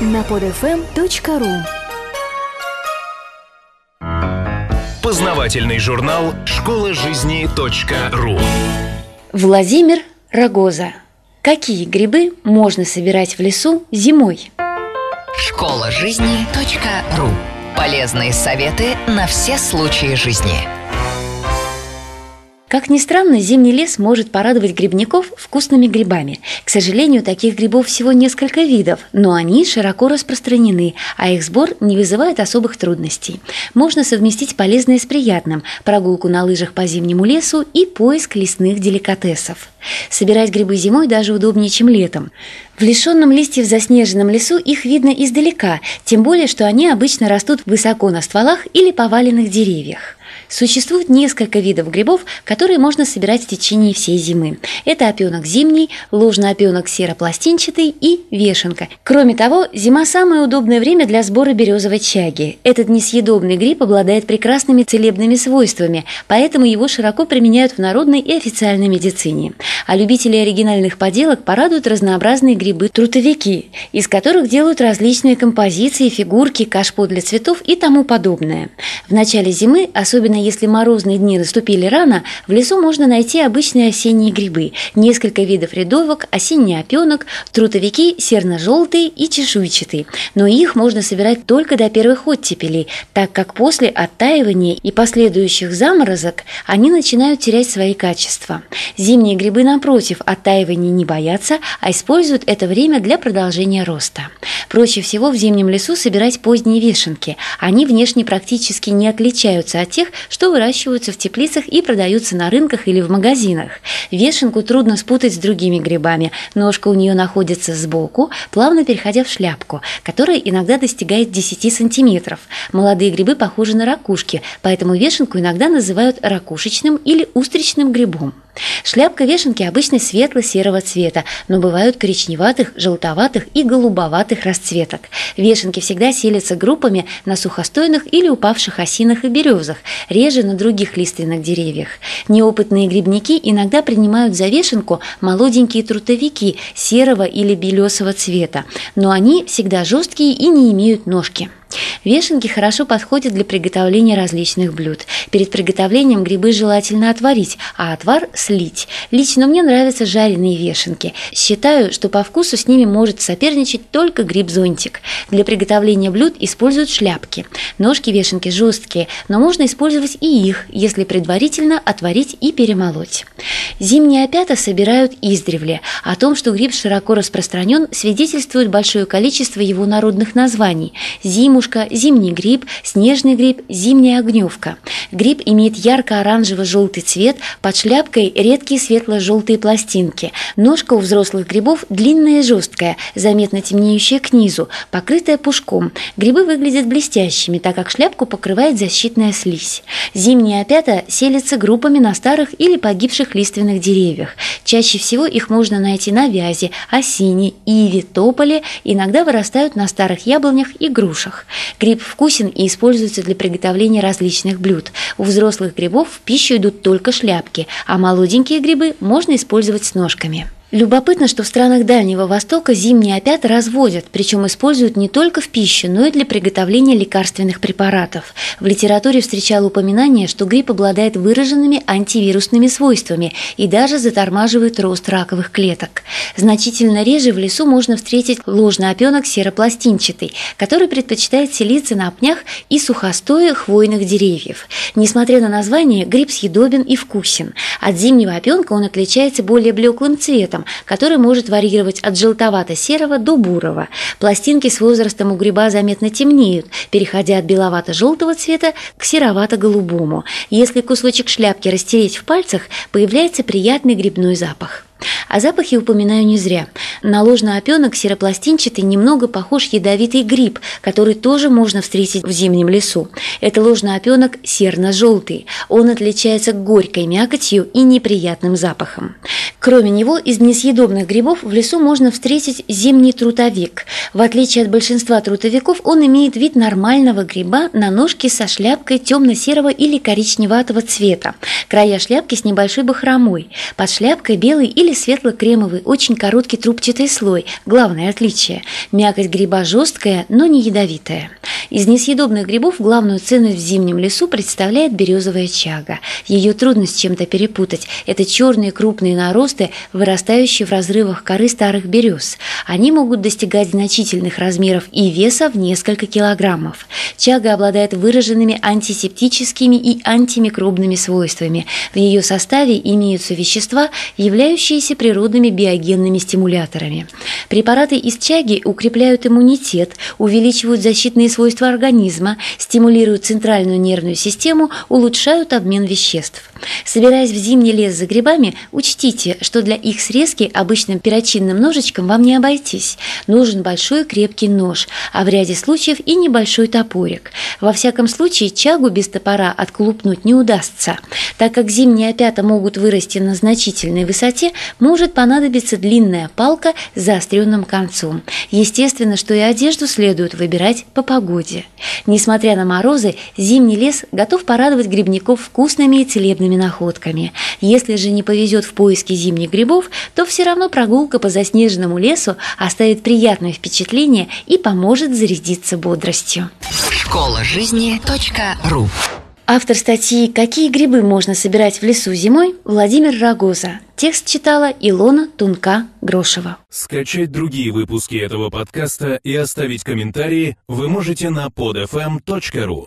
на podfm.ru Познавательный журнал «Школа жизни .ру» Владимир Рогоза. Какие грибы можно собирать в лесу зимой? Школа жизни .ру Полезные советы на все случаи жизни. Как ни странно, зимний лес может порадовать грибников вкусными грибами. К сожалению, таких грибов всего несколько видов, но они широко распространены, а их сбор не вызывает особых трудностей. Можно совместить полезное с приятным – прогулку на лыжах по зимнему лесу и поиск лесных деликатесов. Собирать грибы зимой даже удобнее, чем летом. В лишенном листьев заснеженном лесу их видно издалека, тем более, что они обычно растут высоко на стволах или поваленных деревьях. Существует несколько видов грибов, которые можно собирать в течение всей зимы. Это опенок зимний, ложный опенок серопластинчатый и вешенка. Кроме того, зима – самое удобное время для сбора березовой чаги. Этот несъедобный гриб обладает прекрасными целебными свойствами, поэтому его широко применяют в народной и официальной медицине. А любители оригинальных поделок порадуют разнообразные грибы-трутовики, из которых делают различные композиции, фигурки, кашпо для цветов и тому подобное. В начале зимы, особенно если морозные дни наступили рано, в лесу можно найти обычные осенние грибы, несколько видов рядовок, осенний опенок, трутовики серно-желтые и чешуйчатые. Но их можно собирать только до первых оттепелей, так как после оттаивания и последующих заморозок они начинают терять свои качества. Зимние грибы, напротив, оттаивания не боятся, а используют это время для продолжения роста. Проще всего в зимнем лесу собирать поздние вешенки. Они внешне практически не отличаются от тех, что выращиваются в теплицах и продаются на рынках или в магазинах. Вешенку трудно спутать с другими грибами. Ножка у нее находится сбоку, плавно переходя в шляпку, которая иногда достигает 10 сантиметров. Молодые грибы похожи на ракушки, поэтому вешенку иногда называют ракушечным или устричным грибом. Шляпка вешенки обычно светло-серого цвета, но бывают коричневатых, желтоватых и голубоватых расцветок. Вешенки всегда селятся группами на сухостойных или упавших осинах и березах, реже на других лиственных деревьях. Неопытные грибники иногда принимают за вешенку молоденькие трутовики серого или белесого цвета, но они всегда жесткие и не имеют ножки. Вешенки хорошо подходят для приготовления различных блюд. Перед приготовлением грибы желательно отварить, а отвар слить. Лично мне нравятся жареные вешенки. Считаю, что по вкусу с ними может соперничать только гриб-зонтик. Для приготовления блюд используют шляпки. Ножки вешенки жесткие, но можно использовать и их, если предварительно отварить и перемолоть. Зимние опята собирают издревле. О том, что гриб широко распространен, свидетельствует большое количество его народных названий. Зимушка, зимний гриб, снежный гриб, зимняя огневка. Гриб имеет ярко-оранжево-желтый цвет, под шляпкой редкие светло-желтые пластинки. Ножка у взрослых грибов длинная и жесткая, заметно темнеющая к низу, покрытая пушком. Грибы выглядят блестящими, так как шляпку покрывает защитная слизь. Зимние опята селятся группами на старых или погибших лиственных деревьях. Чаще всего их можно найти на вязе, осине, иве, тополе, иногда вырастают на старых яблонях и грушах. Гриб вкусен и используется для приготовления различных блюд. У взрослых грибов в пищу идут только шляпки, а молоденькие грибы можно использовать с ножками. Любопытно, что в странах Дальнего Востока зимние опята разводят, причем используют не только в пищу, но и для приготовления лекарственных препаратов. В литературе встречало упоминание, что гриб обладает выраженными антивирусными свойствами и даже затормаживает рост раковых клеток. Значительно реже в лесу можно встретить ложный опенок серопластинчатый, который предпочитает селиться на пнях и сухостое хвойных деревьев. Несмотря на название, гриб съедобен и вкусен. От зимнего опенка он отличается более блеклым цветом, цветом, который может варьировать от желтовато-серого до бурого. Пластинки с возрастом у гриба заметно темнеют, переходя от беловато-желтого цвета к серовато-голубому. Если кусочек шляпки растереть в пальцах, появляется приятный грибной запах. О запахе упоминаю не зря. На ложный опенок серопластинчатый немного похож ядовитый гриб, который тоже можно встретить в зимнем лесу. Это ложный опенок серно-желтый. Он отличается горькой мякотью и неприятным запахом. Кроме него, из несъедобных грибов в лесу можно встретить зимний трутовик. В отличие от большинства трутовиков, он имеет вид нормального гриба на ножке со шляпкой темно-серого или коричневатого цвета. Края шляпки с небольшой бахромой. Под шляпкой белый или или светло-кремовый, очень короткий трубчатый слой. Главное отличие – мякоть гриба жесткая, но не ядовитая. Из несъедобных грибов главную ценность в зимнем лесу представляет березовая чага. Ее трудно с чем-то перепутать. Это черные крупные наросты, вырастающие в разрывах коры старых берез. Они могут достигать значительных размеров и веса в несколько килограммов. Чага обладает выраженными антисептическими и антимикробными свойствами. В ее составе имеются вещества, являющиеся природными биогенными стимуляторами. Препараты из чаги укрепляют иммунитет, увеличивают защитные свойства организма, стимулируют центральную нервную систему, улучшают обмен веществ. Собираясь в зимний лес за грибами, учтите, что для их срезки обычным перочинным ножичком вам не обойтись. Нужен большой крепкий нож, а в ряде случаев и небольшой топорик. Во всяком случае, чагу без топора отколупнуть не удастся. Так как зимние опята могут вырасти на значительной высоте, может понадобиться длинная палка с заостренным концом. Естественно, что и одежду следует выбирать по погоде. Несмотря на морозы, зимний лес готов порадовать грибников вкусными и целебными находками. Если же не повезет в поиске зимних грибов, то все равно прогулка по заснеженному лесу оставит приятное впечатление и поможет зарядиться бодростью. Школа жизни .ру Автор статьи «Какие грибы можно собирать в лесу зимой» Владимир Рогоза. Текст читала Илона Тунка-Грошева. Скачать другие выпуски этого подкаста и оставить комментарии вы можете на podfm.ru.